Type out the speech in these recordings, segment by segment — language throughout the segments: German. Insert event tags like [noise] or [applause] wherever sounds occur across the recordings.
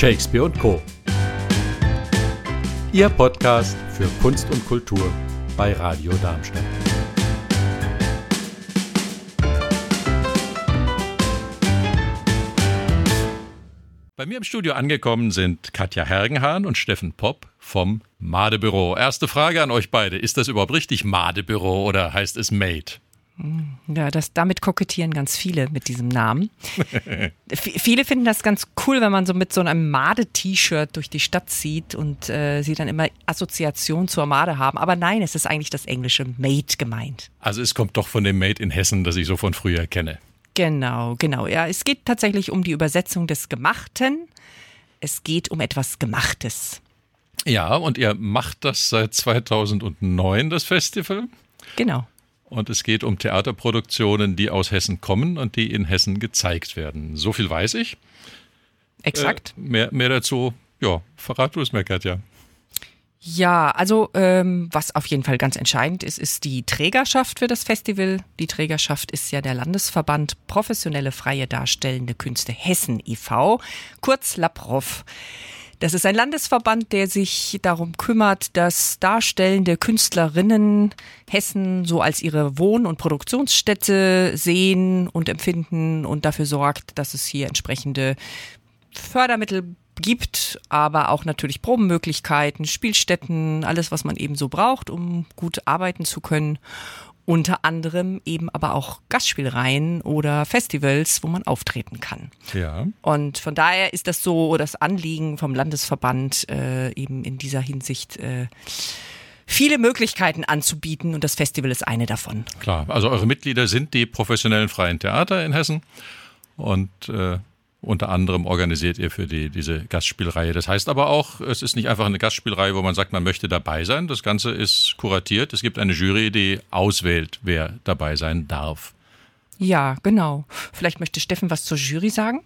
Shakespeare und Co. Ihr Podcast für Kunst und Kultur bei Radio Darmstadt. Bei mir im Studio angekommen sind Katja Hergenhahn und Steffen Popp vom Madebüro. Erste Frage an euch beide. Ist das überhaupt richtig Madebüro oder heißt es Made? Ja, das, damit kokettieren ganz viele mit diesem Namen. [laughs] viele finden das ganz cool, wenn man so mit so einem Made-T-Shirt durch die Stadt zieht und äh, sie dann immer Assoziation zur Made haben. Aber nein, es ist eigentlich das englische Made gemeint. Also es kommt doch von dem Made in Hessen, das ich so von früher kenne. Genau, genau. Ja, es geht tatsächlich um die Übersetzung des Gemachten. Es geht um etwas Gemachtes. Ja, und ihr macht das seit 2009, das Festival? Genau. Und es geht um Theaterproduktionen, die aus Hessen kommen und die in Hessen gezeigt werden. So viel weiß ich. Exakt. Äh, mehr, mehr dazu, ja, verrat du es mir, Katja. Ja, also ähm, was auf jeden Fall ganz entscheidend ist, ist die Trägerschaft für das Festival. Die Trägerschaft ist ja der Landesverband Professionelle Freie Darstellende Künste Hessen e.V., kurz LAPROF. Das ist ein Landesverband, der sich darum kümmert, dass darstellende Künstlerinnen Hessen so als ihre Wohn- und Produktionsstätte sehen und empfinden und dafür sorgt, dass es hier entsprechende Fördermittel gibt, aber auch natürlich Probenmöglichkeiten, Spielstätten, alles, was man eben so braucht, um gut arbeiten zu können unter anderem eben aber auch Gastspielreihen oder Festivals, wo man auftreten kann. Ja. Und von daher ist das so das Anliegen vom Landesverband äh, eben in dieser Hinsicht äh, viele Möglichkeiten anzubieten und das Festival ist eine davon. Klar, also eure Mitglieder sind die professionellen freien Theater in Hessen und äh, unter anderem organisiert ihr für die, diese Gastspielreihe. Das heißt aber auch, es ist nicht einfach eine Gastspielreihe, wo man sagt, man möchte dabei sein. Das Ganze ist kuratiert. Es gibt eine Jury, die auswählt, wer dabei sein darf. Ja, genau. Vielleicht möchte Steffen was zur Jury sagen?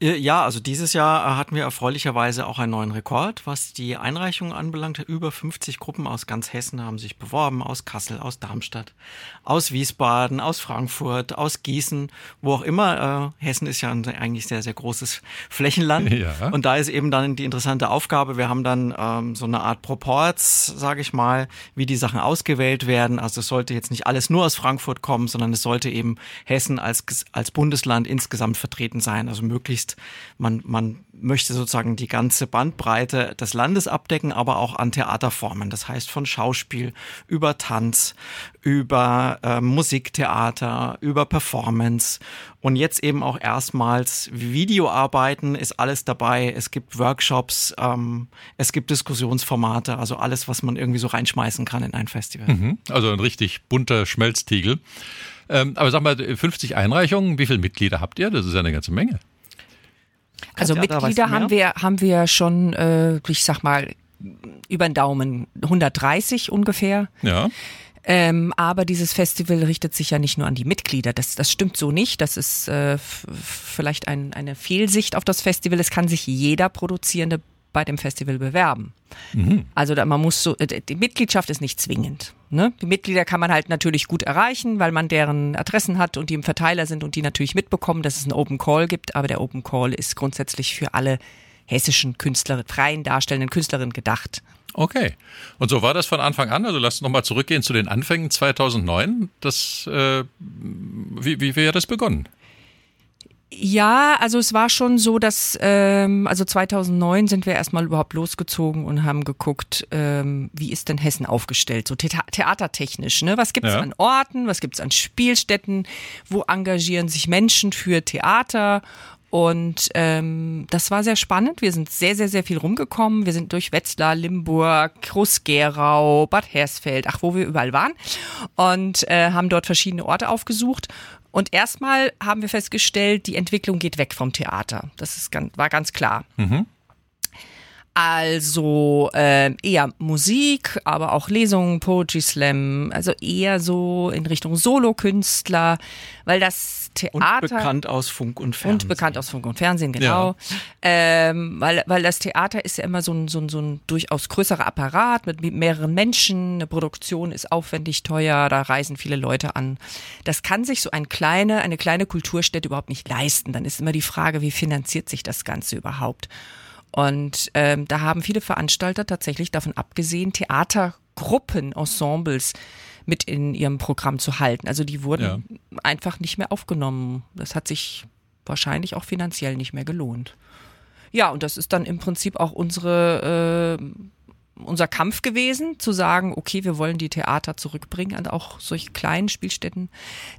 Äh, ja, also dieses Jahr hatten wir erfreulicherweise auch einen neuen Rekord, was die Einreichungen anbelangt. Über 50 Gruppen aus ganz Hessen haben sich beworben, aus Kassel, aus Darmstadt, aus Wiesbaden, aus Frankfurt, aus Gießen, wo auch immer. Äh, Hessen ist ja ein eigentlich sehr, sehr großes [laughs] Flächenland. [laughs] Ja. Und da ist eben dann die interessante Aufgabe, wir haben dann ähm, so eine Art Proports, sage ich mal, wie die Sachen ausgewählt werden. Also es sollte jetzt nicht alles nur aus Frankfurt kommen, sondern es sollte eben Hessen als, als Bundesland insgesamt vertreten sein. Also möglichst heißt, man, man möchte sozusagen die ganze Bandbreite des Landes abdecken, aber auch an Theaterformen. Das heißt von Schauspiel über Tanz, über äh, Musiktheater, über Performance und jetzt eben auch erstmals Videoarbeiten ist alles dabei. Es gibt Workshops, ähm, es gibt Diskussionsformate, also alles, was man irgendwie so reinschmeißen kann in ein Festival. Mhm, also ein richtig bunter Schmelztiegel. Ähm, aber sag mal, 50 Einreichungen, wie viele Mitglieder habt ihr? Das ist ja eine ganze Menge. Also Mitglieder haben wir, haben wir schon, äh, ich sag mal, über den Daumen 130 ungefähr. Ja. Ähm, aber dieses Festival richtet sich ja nicht nur an die Mitglieder. Das, das stimmt so nicht. Das ist äh, vielleicht ein, eine Fehlsicht auf das Festival. Es kann sich jeder Produzierende bei dem Festival bewerben. Mhm. Also da, man muss so, äh, die Mitgliedschaft ist nicht zwingend. Ne? Die Mitglieder kann man halt natürlich gut erreichen, weil man deren Adressen hat und die im Verteiler sind und die natürlich mitbekommen, dass es einen Open Call gibt. Aber der Open Call ist grundsätzlich für alle hessischen Künstler, freien darstellenden Künstlerinnen gedacht. Okay. Und so war das von Anfang an. Also lasst uns nochmal zurückgehen zu den Anfängen 2009. Das, äh, wie, wie, wie hat das begonnen? Ja, also es war schon so, dass ähm, also 2009 sind wir erstmal überhaupt losgezogen und haben geguckt, ähm, wie ist denn Hessen aufgestellt, so the theatertechnisch. Ne? Was gibt's ja. an Orten, was gibt's an Spielstätten, wo engagieren sich Menschen für Theater und ähm, das war sehr spannend. Wir sind sehr, sehr, sehr viel rumgekommen. Wir sind durch Wetzlar, Limburg, Groß-Gerau, Bad Hersfeld, ach, wo wir überall waren. Und äh, haben dort verschiedene Orte aufgesucht. Und erstmal haben wir festgestellt, die Entwicklung geht weg vom Theater. Das ist ganz, war ganz klar. Mhm. Also äh, eher Musik, aber auch Lesungen, Poetry Slam, also eher so in Richtung Solokünstler, weil das Theater. Und bekannt aus Funk und Fernsehen. Und bekannt aus Funk und Fernsehen, genau. Ja. Ähm, weil, weil das Theater ist ja immer so ein, so, ein, so ein durchaus größerer Apparat mit mehreren Menschen. Eine Produktion ist aufwendig teuer, da reisen viele Leute an. Das kann sich so ein kleine, eine kleine Kulturstätte überhaupt nicht leisten. Dann ist immer die Frage, wie finanziert sich das Ganze überhaupt? Und ähm, da haben viele Veranstalter tatsächlich davon abgesehen, Theatergruppen, Ensembles mit in ihrem Programm zu halten. Also die wurden ja. einfach nicht mehr aufgenommen. Das hat sich wahrscheinlich auch finanziell nicht mehr gelohnt. Ja, und das ist dann im Prinzip auch unsere äh, unser Kampf gewesen, zu sagen, okay, wir wollen die Theater zurückbringen an auch solche kleinen Spielstätten.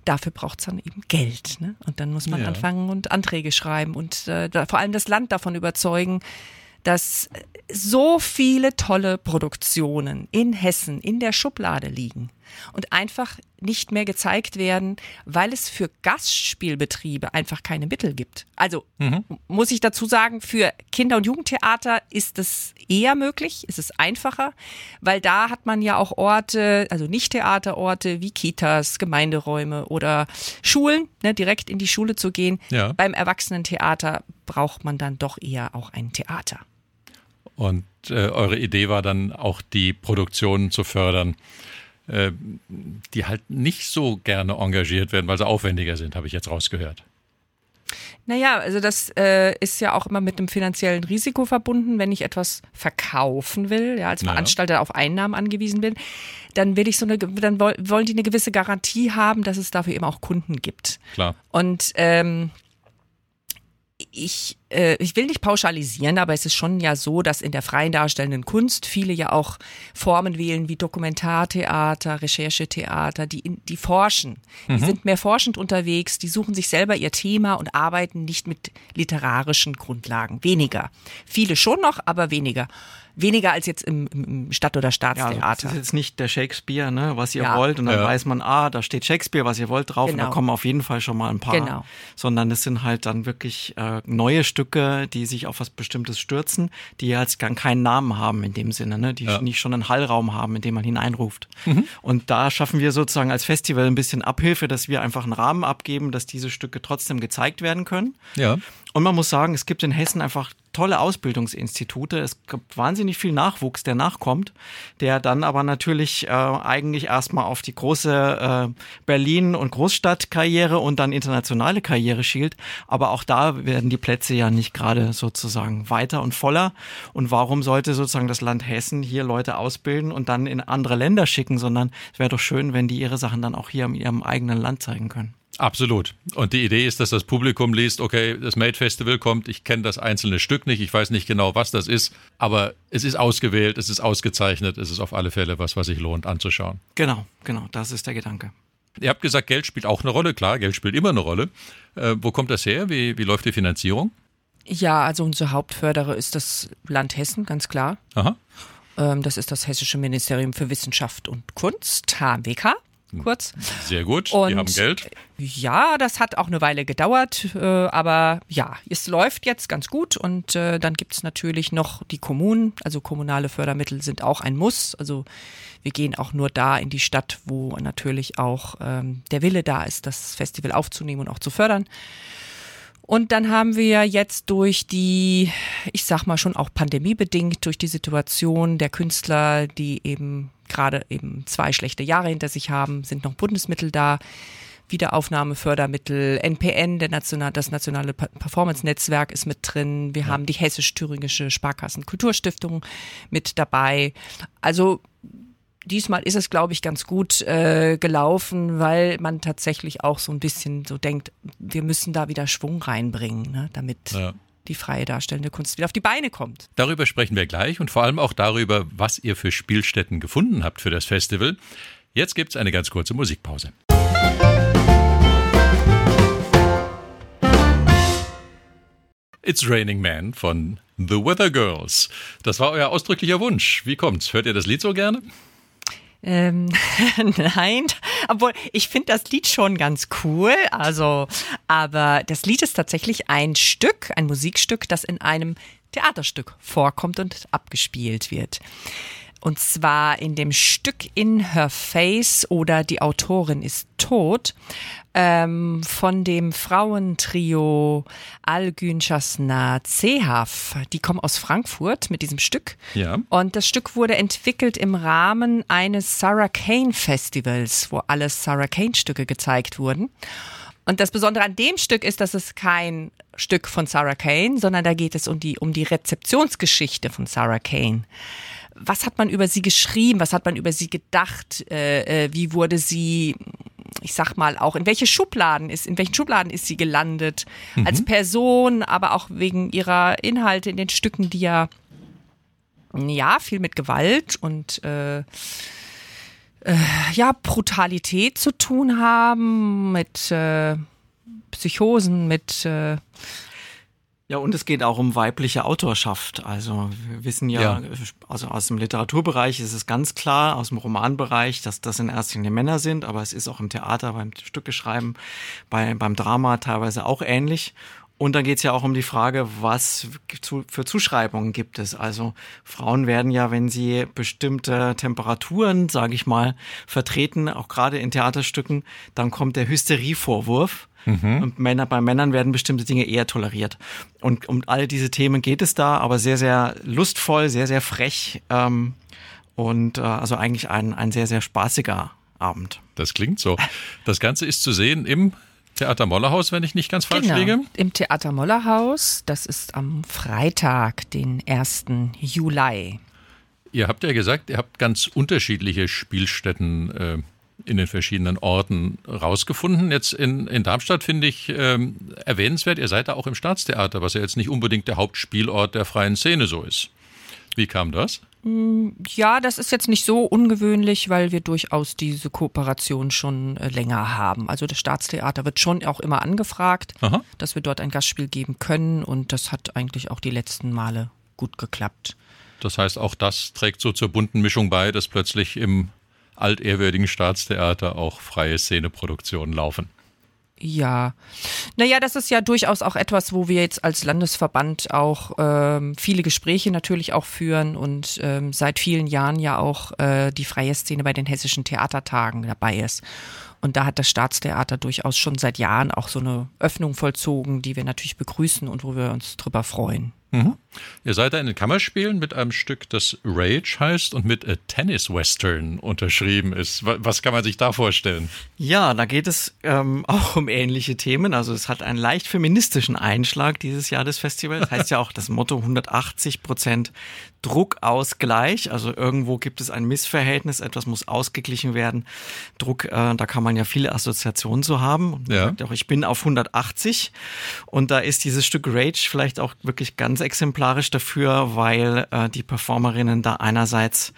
Dafür braucht es dann eben Geld. Ne? Und dann muss man ja. anfangen und Anträge schreiben und äh, da, vor allem das Land davon überzeugen, dass so viele tolle Produktionen in Hessen in der Schublade liegen und einfach nicht mehr gezeigt werden, weil es für Gastspielbetriebe einfach keine Mittel gibt. Also mhm. muss ich dazu sagen, für Kinder- und Jugendtheater ist es eher möglich, ist es einfacher, weil da hat man ja auch Orte, also nicht Theaterorte wie Kitas, Gemeinderäume oder Schulen, ne, direkt in die Schule zu gehen. Ja. Beim Erwachsenentheater braucht man dann doch eher auch ein Theater. Und äh, eure Idee war dann auch die Produktionen zu fördern, äh, die halt nicht so gerne engagiert werden, weil sie aufwendiger sind, habe ich jetzt rausgehört. Naja, also das äh, ist ja auch immer mit einem finanziellen Risiko verbunden. Wenn ich etwas verkaufen will, ja, als Veranstalter naja. auf Einnahmen angewiesen bin, dann will ich so eine, dann wollen die eine gewisse Garantie haben, dass es dafür eben auch Kunden gibt. Klar. Und ähm, ich, äh, ich will nicht pauschalisieren, aber es ist schon ja so, dass in der freien darstellenden Kunst viele ja auch Formen wählen wie Dokumentartheater, Recherchetheater, die, in, die forschen. Die mhm. sind mehr forschend unterwegs, die suchen sich selber ihr Thema und arbeiten nicht mit literarischen Grundlagen. Weniger. Viele schon noch, aber weniger weniger als jetzt im, im Stadt- oder Staatstheater. Ja, also das ist jetzt nicht der Shakespeare, ne, was ihr ja. wollt und dann ja. weiß man, ah, da steht Shakespeare, was ihr wollt drauf genau. und da genau. kommen auf jeden Fall schon mal ein paar. Genau. Sondern es sind halt dann wirklich äh, neue Stücke, die sich auf was Bestimmtes stürzen, die jetzt gar keinen Namen haben in dem Sinne, ne, die ja. nicht schon einen Hallraum haben, in dem man hineinruft. Mhm. Und da schaffen wir sozusagen als Festival ein bisschen Abhilfe, dass wir einfach einen Rahmen abgeben, dass diese Stücke trotzdem gezeigt werden können. Ja. Und man muss sagen, es gibt in Hessen einfach tolle Ausbildungsinstitute. Es gibt wahnsinnig viel Nachwuchs, der nachkommt, der dann aber natürlich äh, eigentlich erstmal auf die große äh, Berlin- und Großstadtkarriere und dann internationale Karriere schielt. Aber auch da werden die Plätze ja nicht gerade sozusagen weiter und voller. Und warum sollte sozusagen das Land Hessen hier Leute ausbilden und dann in andere Länder schicken, sondern es wäre doch schön, wenn die ihre Sachen dann auch hier in ihrem eigenen Land zeigen können. Absolut. Und die Idee ist, dass das Publikum liest, okay, das Made Festival kommt, ich kenne das einzelne Stück nicht, ich weiß nicht genau, was das ist, aber es ist ausgewählt, es ist ausgezeichnet, es ist auf alle Fälle was, was sich lohnt anzuschauen. Genau, genau, das ist der Gedanke. Ihr habt gesagt, Geld spielt auch eine Rolle, klar, Geld spielt immer eine Rolle. Äh, wo kommt das her? Wie, wie läuft die Finanzierung? Ja, also unser Hauptförderer ist das Land Hessen, ganz klar. Aha. Ähm, das ist das Hessische Ministerium für Wissenschaft und Kunst, HMWK kurz. Sehr gut, und, die haben Geld. Ja, das hat auch eine Weile gedauert, äh, aber ja, es läuft jetzt ganz gut und äh, dann gibt es natürlich noch die Kommunen, also kommunale Fördermittel sind auch ein Muss. Also wir gehen auch nur da in die Stadt, wo natürlich auch ähm, der Wille da ist, das Festival aufzunehmen und auch zu fördern. Und dann haben wir jetzt durch die, ich sag mal schon auch pandemiebedingt, durch die Situation der Künstler, die eben gerade eben zwei schlechte Jahre hinter sich haben, sind noch Bundesmittel da. Wiederaufnahmefördermittel, NPN, der National, das nationale Performance-Netzwerk ist mit drin. Wir ja. haben die hessisch-thüringische Sparkassen Kulturstiftung mit dabei. Also diesmal ist es, glaube ich, ganz gut äh, gelaufen, weil man tatsächlich auch so ein bisschen so denkt, wir müssen da wieder Schwung reinbringen, ne, damit ja die freie darstellende Kunst wieder auf die Beine kommt. Darüber sprechen wir gleich und vor allem auch darüber, was ihr für Spielstätten gefunden habt für das Festival. Jetzt gibt es eine ganz kurze Musikpause. It's Raining Man von The Weather Girls. Das war euer ausdrücklicher Wunsch. Wie kommt's? Hört ihr das Lied so gerne? Ähm, [laughs] nein, obwohl ich finde das Lied schon ganz cool. Also, aber das Lied ist tatsächlich ein Stück, ein Musikstück, das in einem Theaterstück vorkommt und abgespielt wird. Und zwar in dem Stück In Her Face oder Die Autorin ist tot ähm, von dem Frauentrio Algün Chasna Zehaf. Die kommen aus Frankfurt mit diesem Stück. Ja. Und das Stück wurde entwickelt im Rahmen eines Sarah Kane Festivals, wo alle Sarah Kane Stücke gezeigt wurden. Und das Besondere an dem Stück ist, dass es kein Stück von Sarah Kane, sondern da geht es um die, um die Rezeptionsgeschichte von Sarah Kane. Was hat man über sie geschrieben? Was hat man über sie gedacht? Äh, äh, wie wurde sie, ich sag mal, auch in welche Schubladen ist, in welchen Schubladen ist sie gelandet? Mhm. Als Person, aber auch wegen ihrer Inhalte in den Stücken, die ja, ja, viel mit Gewalt und äh, äh, ja, Brutalität zu tun haben, mit äh, Psychosen, mit äh, ja, und es geht auch um weibliche Autorschaft. Also wir wissen ja, ja, also aus dem Literaturbereich ist es ganz klar, aus dem Romanbereich, dass das in erster Linie Männer sind, aber es ist auch im Theater, beim Stückeschreiben, bei, beim Drama teilweise auch ähnlich. Und dann geht's ja auch um die Frage, was für Zuschreibungen gibt es. Also Frauen werden ja, wenn sie bestimmte Temperaturen, sage ich mal, vertreten, auch gerade in Theaterstücken, dann kommt der Hysterievorwurf. Mhm. Und Männer, bei Männern werden bestimmte Dinge eher toleriert. Und um all diese Themen geht es da, aber sehr, sehr lustvoll, sehr, sehr frech. Ähm, und äh, also eigentlich ein, ein sehr, sehr spaßiger Abend. Das klingt so. Das Ganze ist zu sehen im Theater Mollerhaus, wenn ich nicht ganz falsch genau, liege. Im Theater Mollerhaus. Das ist am Freitag, den 1. Juli. Ihr habt ja gesagt, ihr habt ganz unterschiedliche Spielstätten äh, in den verschiedenen Orten rausgefunden. Jetzt in, in Darmstadt finde ich ähm, erwähnenswert, ihr seid da auch im Staatstheater, was ja jetzt nicht unbedingt der Hauptspielort der freien Szene so ist. Wie kam das? Mm, ja, das ist jetzt nicht so ungewöhnlich, weil wir durchaus diese Kooperation schon äh, länger haben. Also das Staatstheater wird schon auch immer angefragt, Aha. dass wir dort ein Gastspiel geben können und das hat eigentlich auch die letzten Male gut geklappt. Das heißt, auch das trägt so zur bunten Mischung bei, dass plötzlich im altehrwürdigen Staatstheater auch freie Szeneproduktionen laufen. Ja, naja, das ist ja durchaus auch etwas, wo wir jetzt als Landesverband auch ähm, viele Gespräche natürlich auch führen und ähm, seit vielen Jahren ja auch äh, die freie Szene bei den hessischen Theatertagen dabei ist. Und da hat das Staatstheater durchaus schon seit Jahren auch so eine Öffnung vollzogen, die wir natürlich begrüßen und wo wir uns drüber freuen. Mhm. Ihr seid da in den Kammerspielen mit einem Stück, das Rage heißt und mit A Tennis Western unterschrieben ist. Was kann man sich da vorstellen? Ja, da geht es ähm, [laughs] auch um ähnliche Themen. Also es hat einen leicht feministischen Einschlag dieses Jahr des Festivals. Das [laughs] heißt ja auch das Motto 180 Prozent Druckausgleich. Also irgendwo gibt es ein Missverhältnis, etwas muss ausgeglichen werden. Druck, äh, da kann man ja viele Assoziationen zu haben. Und ja. sagt auch, ich bin auf 180 und da ist dieses Stück Rage vielleicht auch wirklich ganz exemplarisch dafür, weil äh, die Performerinnen da einerseits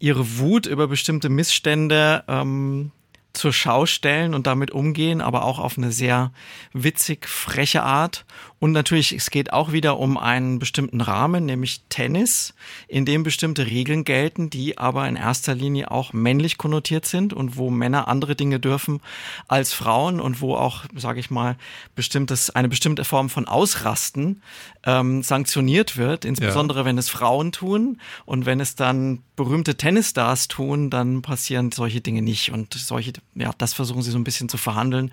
ihre Wut über bestimmte Missstände ähm, zur Schau stellen und damit umgehen, aber auch auf eine sehr witzig, freche Art. Und natürlich, es geht auch wieder um einen bestimmten Rahmen, nämlich Tennis, in dem bestimmte Regeln gelten, die aber in erster Linie auch männlich konnotiert sind und wo Männer andere Dinge dürfen als Frauen und wo auch, sage ich mal, bestimmtes, eine bestimmte Form von Ausrasten ähm, sanktioniert wird, insbesondere ja. wenn es Frauen tun und wenn es dann berühmte Tennisstars tun, dann passieren solche Dinge nicht und solche, ja, das versuchen sie so ein bisschen zu verhandeln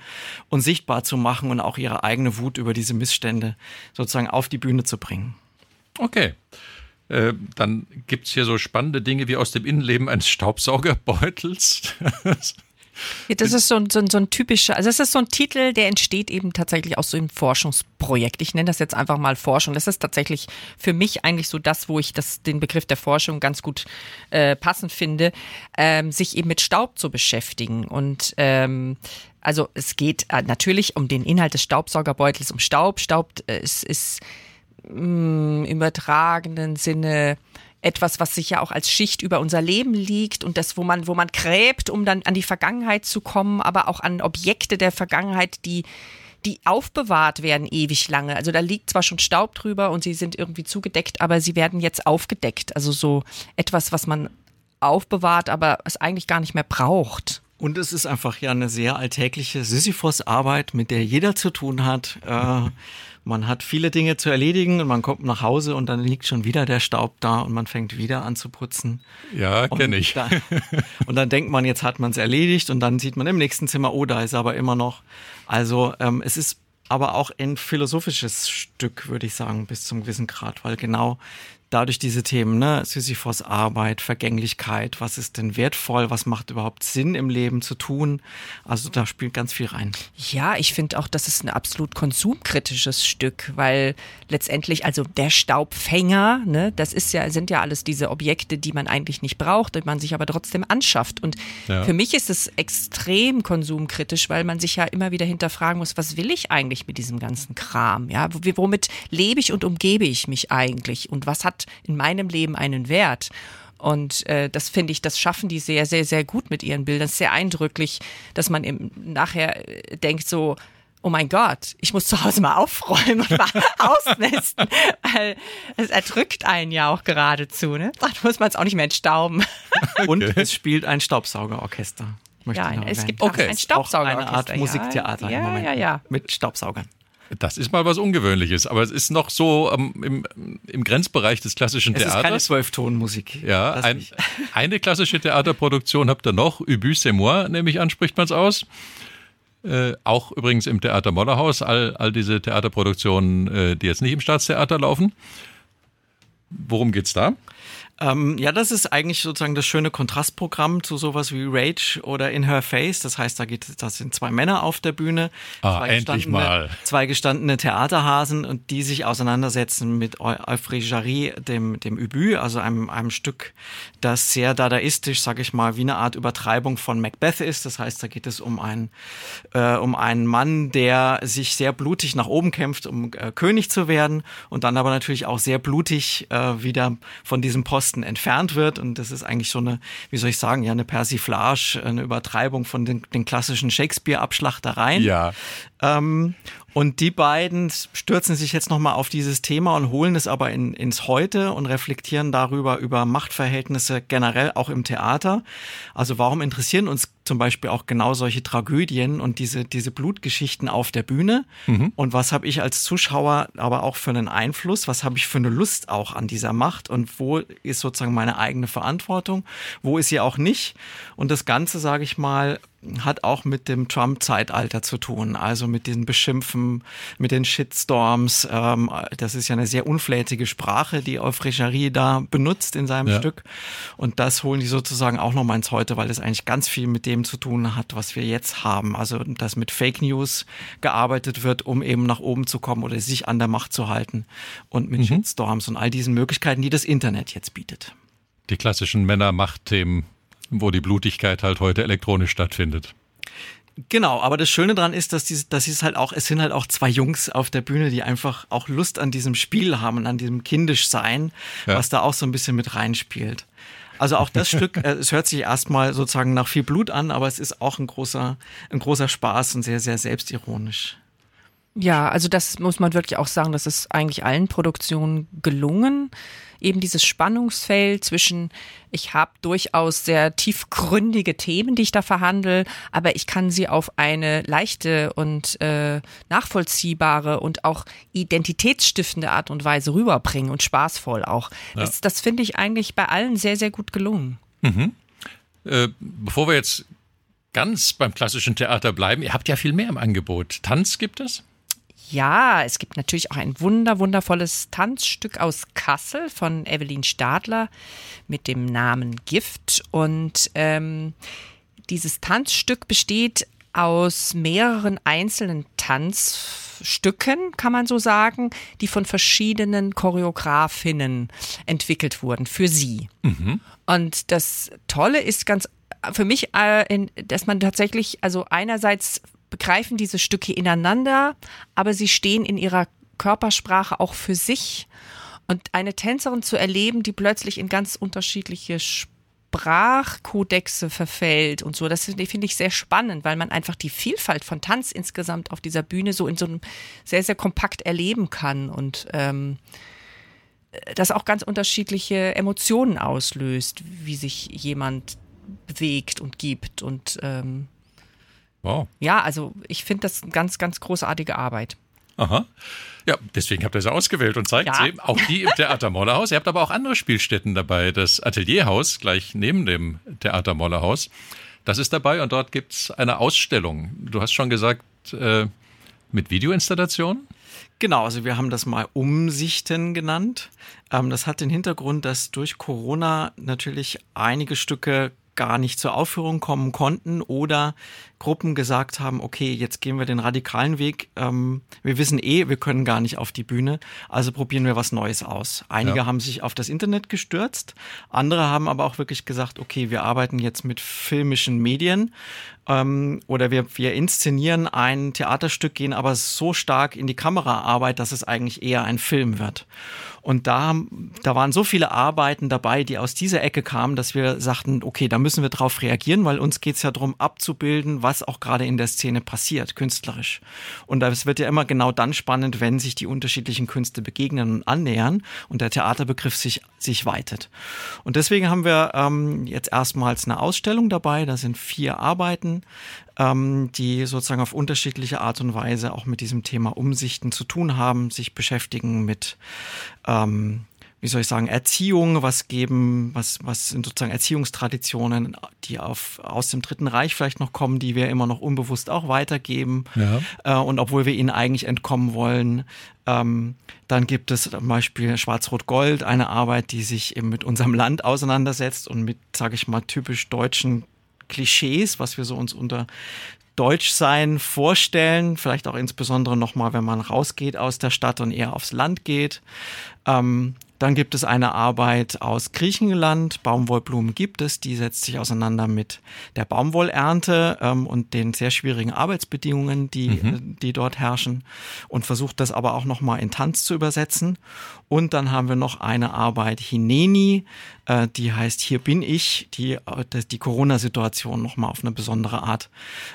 und sichtbar zu machen und auch ihre eigene Wut über diese Missstände sozusagen auf die Bühne zu bringen. Okay. Äh, dann gibt es hier so spannende Dinge wie aus dem Innenleben eines Staubsaugerbeutels. [laughs] Ja, das ist so ein, so, ein, so ein typischer, also das ist so ein Titel, der entsteht eben tatsächlich aus so einem Forschungsprojekt. Ich nenne das jetzt einfach mal Forschung. Das ist tatsächlich für mich eigentlich so das, wo ich das, den Begriff der Forschung ganz gut äh, passend finde, ähm, sich eben mit Staub zu beschäftigen. Und ähm, also es geht äh, natürlich um den Inhalt des Staubsaugerbeutels, um Staub. Staub äh, ist, ist mm, im übertragenen Sinne etwas, was sich ja auch als Schicht über unser Leben liegt und das, wo man, wo man gräbt, um dann an die Vergangenheit zu kommen, aber auch an Objekte der Vergangenheit, die die aufbewahrt werden ewig lange. Also da liegt zwar schon Staub drüber und sie sind irgendwie zugedeckt, aber sie werden jetzt aufgedeckt. Also so etwas, was man aufbewahrt, aber es eigentlich gar nicht mehr braucht. Und es ist einfach ja eine sehr alltägliche Sisyphos-Arbeit, mit der jeder zu tun hat. Äh, man hat viele Dinge zu erledigen und man kommt nach Hause und dann liegt schon wieder der Staub da und man fängt wieder an zu putzen. Ja, kenne ich. Da, [laughs] und dann denkt man, jetzt hat man es erledigt und dann sieht man im nächsten Zimmer, oh, da ist aber immer noch. Also ähm, es ist aber auch ein philosophisches Stück, würde ich sagen, bis zum gewissen Grad, weil genau dadurch diese Themen, ne, Sisyphos Arbeit, Vergänglichkeit, was ist denn wertvoll, was macht überhaupt Sinn im Leben zu tun. Also da spielt ganz viel rein. Ja, ich finde auch, das ist ein absolut konsumkritisches Stück, weil letztendlich, also der Staubfänger, ne, das ist ja, sind ja alles diese Objekte, die man eigentlich nicht braucht, die man sich aber trotzdem anschafft. Und ja. für mich ist es extrem konsumkritisch, weil man sich ja immer wieder hinterfragen muss, was will ich eigentlich mit diesem ganzen Kram? Ja, womit lebe ich und umgebe ich mich eigentlich? Und was hat in meinem Leben einen Wert. Und äh, das finde ich, das schaffen die sehr, sehr, sehr gut mit ihren Bildern. Es ist sehr eindrücklich, dass man im, nachher äh, denkt so, oh mein Gott, ich muss zu Hause mal aufräumen und mal [laughs] ausmisten. Weil es erdrückt einen ja auch geradezu. Ne? Dann muss man es auch nicht mehr entstauben. Okay. [laughs] Und es spielt ein Staubsaugerorchester. Ja, es gibt okay. ein Staubsaugerorchester. Eine Art Musiktheater ja, im Moment ja, ja. mit Staubsaugern. Das ist mal was Ungewöhnliches, aber es ist noch so ähm, im, im, Grenzbereich des klassischen es Theaters. Es ist keine Zwölftonmusik. Ja, ein, [laughs] eine klassische Theaterproduktion habt ihr noch, Ubu c'est moi, nehme ich an, spricht man es aus. Äh, auch übrigens im Theater Modderhaus, all, all diese Theaterproduktionen, äh, die jetzt nicht im Staatstheater laufen. Worum geht's da? Ähm, ja, das ist eigentlich sozusagen das schöne Kontrastprogramm zu sowas wie Rage oder In Her Face. Das heißt, da geht, das sind zwei Männer auf der Bühne. Ah, zwei endlich mal. Zwei gestandene Theaterhasen und die sich auseinandersetzen mit Alfred Jarry, dem, dem Ubu, also einem, einem Stück, das sehr dadaistisch, sag ich mal, wie eine Art Übertreibung von Macbeth ist. Das heißt, da geht es um einen, äh, um einen Mann, der sich sehr blutig nach oben kämpft, um äh, König zu werden und dann aber natürlich auch sehr blutig äh, wieder von diesem Posten Osten entfernt wird. Und das ist eigentlich so eine, wie soll ich sagen, ja, eine Persiflage, eine Übertreibung von den, den klassischen Shakespeare-Abschlachtereien. Ja. Ähm, und die beiden stürzen sich jetzt nochmal auf dieses Thema und holen es aber in, ins Heute und reflektieren darüber, über Machtverhältnisse generell auch im Theater. Also warum interessieren uns zum Beispiel auch genau solche Tragödien und diese, diese Blutgeschichten auf der Bühne? Mhm. Und was habe ich als Zuschauer aber auch für einen Einfluss? Was habe ich für eine Lust auch an dieser Macht? Und wo ist sozusagen meine eigene Verantwortung? Wo ist sie auch nicht? Und das Ganze, sage ich mal, hat auch mit dem Trump-Zeitalter zu tun, also mit den Beschimpfen, mit den Shitstorms. Ähm, das ist ja eine sehr unflätige Sprache, die Euphrechari da benutzt in seinem ja. Stück. Und das holen die sozusagen auch nochmal ins Heute, weil das eigentlich ganz viel mit dem zu tun hat, was wir jetzt haben. Also, dass mit Fake News gearbeitet wird, um eben nach oben zu kommen oder sich an der Macht zu halten und mit mhm. Shitstorms und all diesen Möglichkeiten, die das Internet jetzt bietet. Die klassischen Männer-Macht-Themen wo die Blutigkeit halt heute elektronisch stattfindet. Genau, aber das Schöne daran ist, dass, die, dass es halt auch, es sind halt auch zwei Jungs auf der Bühne, die einfach auch Lust an diesem Spiel haben und an diesem Kindischsein, ja. was da auch so ein bisschen mit reinspielt. Also auch das Stück, äh, es hört sich erstmal sozusagen nach viel Blut an, aber es ist auch ein großer, ein großer Spaß und sehr, sehr selbstironisch. Ja, also das muss man wirklich auch sagen, das ist eigentlich allen Produktionen gelungen eben dieses Spannungsfeld zwischen, ich habe durchaus sehr tiefgründige Themen, die ich da verhandle, aber ich kann sie auf eine leichte und äh, nachvollziehbare und auch identitätsstiftende Art und Weise rüberbringen und spaßvoll auch. Ja. Das, das finde ich eigentlich bei allen sehr, sehr gut gelungen. Mhm. Äh, bevor wir jetzt ganz beim klassischen Theater bleiben, ihr habt ja viel mehr im Angebot. Tanz gibt es? Ja, es gibt natürlich auch ein wunder, wundervolles Tanzstück aus Kassel von Evelyn Stadler mit dem Namen Gift. Und ähm, dieses Tanzstück besteht aus mehreren einzelnen Tanzstücken, kann man so sagen, die von verschiedenen Choreografinnen entwickelt wurden für sie. Mhm. Und das Tolle ist ganz für mich, äh, dass man tatsächlich also einerseits begreifen diese Stücke ineinander, aber sie stehen in ihrer Körpersprache auch für sich. Und eine Tänzerin zu erleben, die plötzlich in ganz unterschiedliche Sprachkodexe verfällt und so, das finde ich sehr spannend, weil man einfach die Vielfalt von Tanz insgesamt auf dieser Bühne so in so einem sehr, sehr kompakt erleben kann und ähm, das auch ganz unterschiedliche Emotionen auslöst, wie sich jemand bewegt und gibt und ähm, Wow. Ja, also ich finde das eine ganz, ganz großartige Arbeit. Aha. Ja, deswegen habt ihr sie ausgewählt und zeigt ja. sie auch die im Theater Mollerhaus. Ihr habt aber auch andere Spielstätten dabei. Das Atelierhaus gleich neben dem Theater Mollerhaus. Das ist dabei und dort gibt es eine Ausstellung. Du hast schon gesagt, äh, mit Videoinstallation? Genau, also wir haben das mal Umsichten genannt. Ähm, das hat den Hintergrund, dass durch Corona natürlich einige Stücke gar nicht zur Aufführung kommen konnten oder Gruppen gesagt haben, okay, jetzt gehen wir den radikalen Weg. Ähm, wir wissen eh, wir können gar nicht auf die Bühne, also probieren wir was Neues aus. Einige ja. haben sich auf das Internet gestürzt, andere haben aber auch wirklich gesagt, okay, wir arbeiten jetzt mit filmischen Medien ähm, oder wir, wir inszenieren ein Theaterstück, gehen aber so stark in die Kameraarbeit, dass es eigentlich eher ein Film wird. Und da, da waren so viele Arbeiten dabei, die aus dieser Ecke kamen, dass wir sagten, okay, da müssen wir drauf reagieren, weil uns geht's ja darum, abzubilden, was auch gerade in der Szene passiert, künstlerisch. Und es wird ja immer genau dann spannend, wenn sich die unterschiedlichen Künste begegnen und annähern und der Theaterbegriff sich, sich weitet. Und deswegen haben wir ähm, jetzt erstmals eine Ausstellung dabei. Da sind vier Arbeiten, ähm, die sozusagen auf unterschiedliche Art und Weise auch mit diesem Thema Umsichten zu tun haben, sich beschäftigen mit ähm, wie soll ich sagen, Erziehung, was geben, was, was sind sozusagen Erziehungstraditionen, die auf, aus dem Dritten Reich vielleicht noch kommen, die wir immer noch unbewusst auch weitergeben. Ja. Äh, und obwohl wir ihnen eigentlich entkommen wollen, ähm, dann gibt es zum Beispiel Schwarz-Rot-Gold, eine Arbeit, die sich eben mit unserem Land auseinandersetzt und mit, sage ich mal, typisch deutschen Klischees, was wir so uns unter Deutschsein vorstellen, vielleicht auch insbesondere nochmal, wenn man rausgeht aus der Stadt und eher aufs Land geht. Ähm, dann gibt es eine Arbeit aus Griechenland, Baumwollblumen gibt es, die setzt sich auseinander mit der Baumwollernte ähm, und den sehr schwierigen Arbeitsbedingungen, die, mhm. die dort herrschen und versucht das aber auch nochmal in Tanz zu übersetzen. Und dann haben wir noch eine Arbeit Hineni, äh, die heißt Hier bin ich, die äh, die Corona-Situation nochmal auf eine besondere Art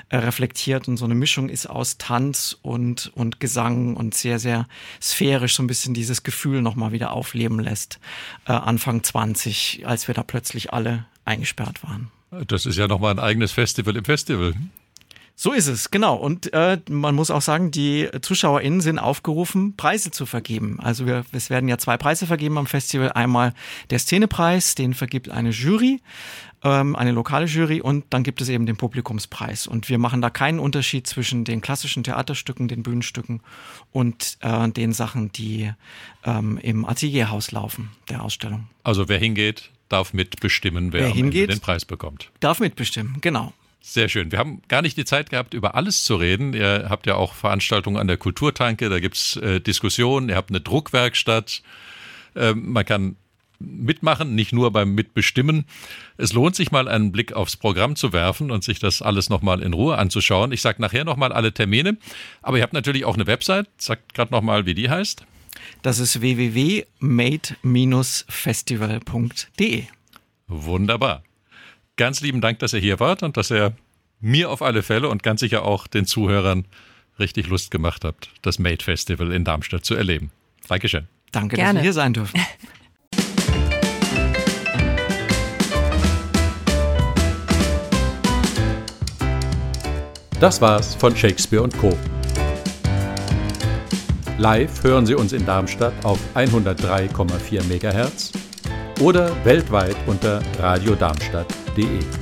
äh, reflektiert und so eine Mischung ist aus Tanz und, und Gesang und sehr, sehr sphärisch so ein bisschen dieses Gefühl nochmal wieder aufleben lässt. Äh, Anfang 20, als wir da plötzlich alle eingesperrt waren. Das ist ja nochmal ein eigenes Festival im Festival. So ist es, genau. Und äh, man muss auch sagen, die ZuschauerInnen sind aufgerufen, Preise zu vergeben. Also wir, es werden ja zwei Preise vergeben am Festival. Einmal der Szenepreis, den vergibt eine Jury, ähm, eine lokale Jury und dann gibt es eben den Publikumspreis. Und wir machen da keinen Unterschied zwischen den klassischen Theaterstücken, den Bühnenstücken und äh, den Sachen, die ähm, im Atelierhaus laufen, der Ausstellung. Also wer hingeht, darf mitbestimmen, wer, wer hingeht, den Preis bekommt. Darf mitbestimmen, genau. Sehr schön. Wir haben gar nicht die Zeit gehabt, über alles zu reden. Ihr habt ja auch Veranstaltungen an der Kulturtanke, da gibt's äh, Diskussionen, ihr habt eine Druckwerkstatt. Ähm, man kann mitmachen, nicht nur beim Mitbestimmen. Es lohnt sich mal einen Blick aufs Programm zu werfen und sich das alles nochmal in Ruhe anzuschauen. Ich sage nachher nochmal alle Termine, aber ihr habt natürlich auch eine Website. Sagt gerade nochmal, wie die heißt. Das ist www.made-festival.de. Wunderbar ganz lieben Dank, dass ihr hier wart und dass ihr mir auf alle Fälle und ganz sicher auch den Zuhörern richtig Lust gemacht habt, das Made Festival in Darmstadt zu erleben. Dankeschön. Danke, Gerne. dass wir hier sein dürfen. Das war's von Shakespeare und Co. Live hören Sie uns in Darmstadt auf 103,4 MHz oder weltweit unter radiodarmstadt.de. D.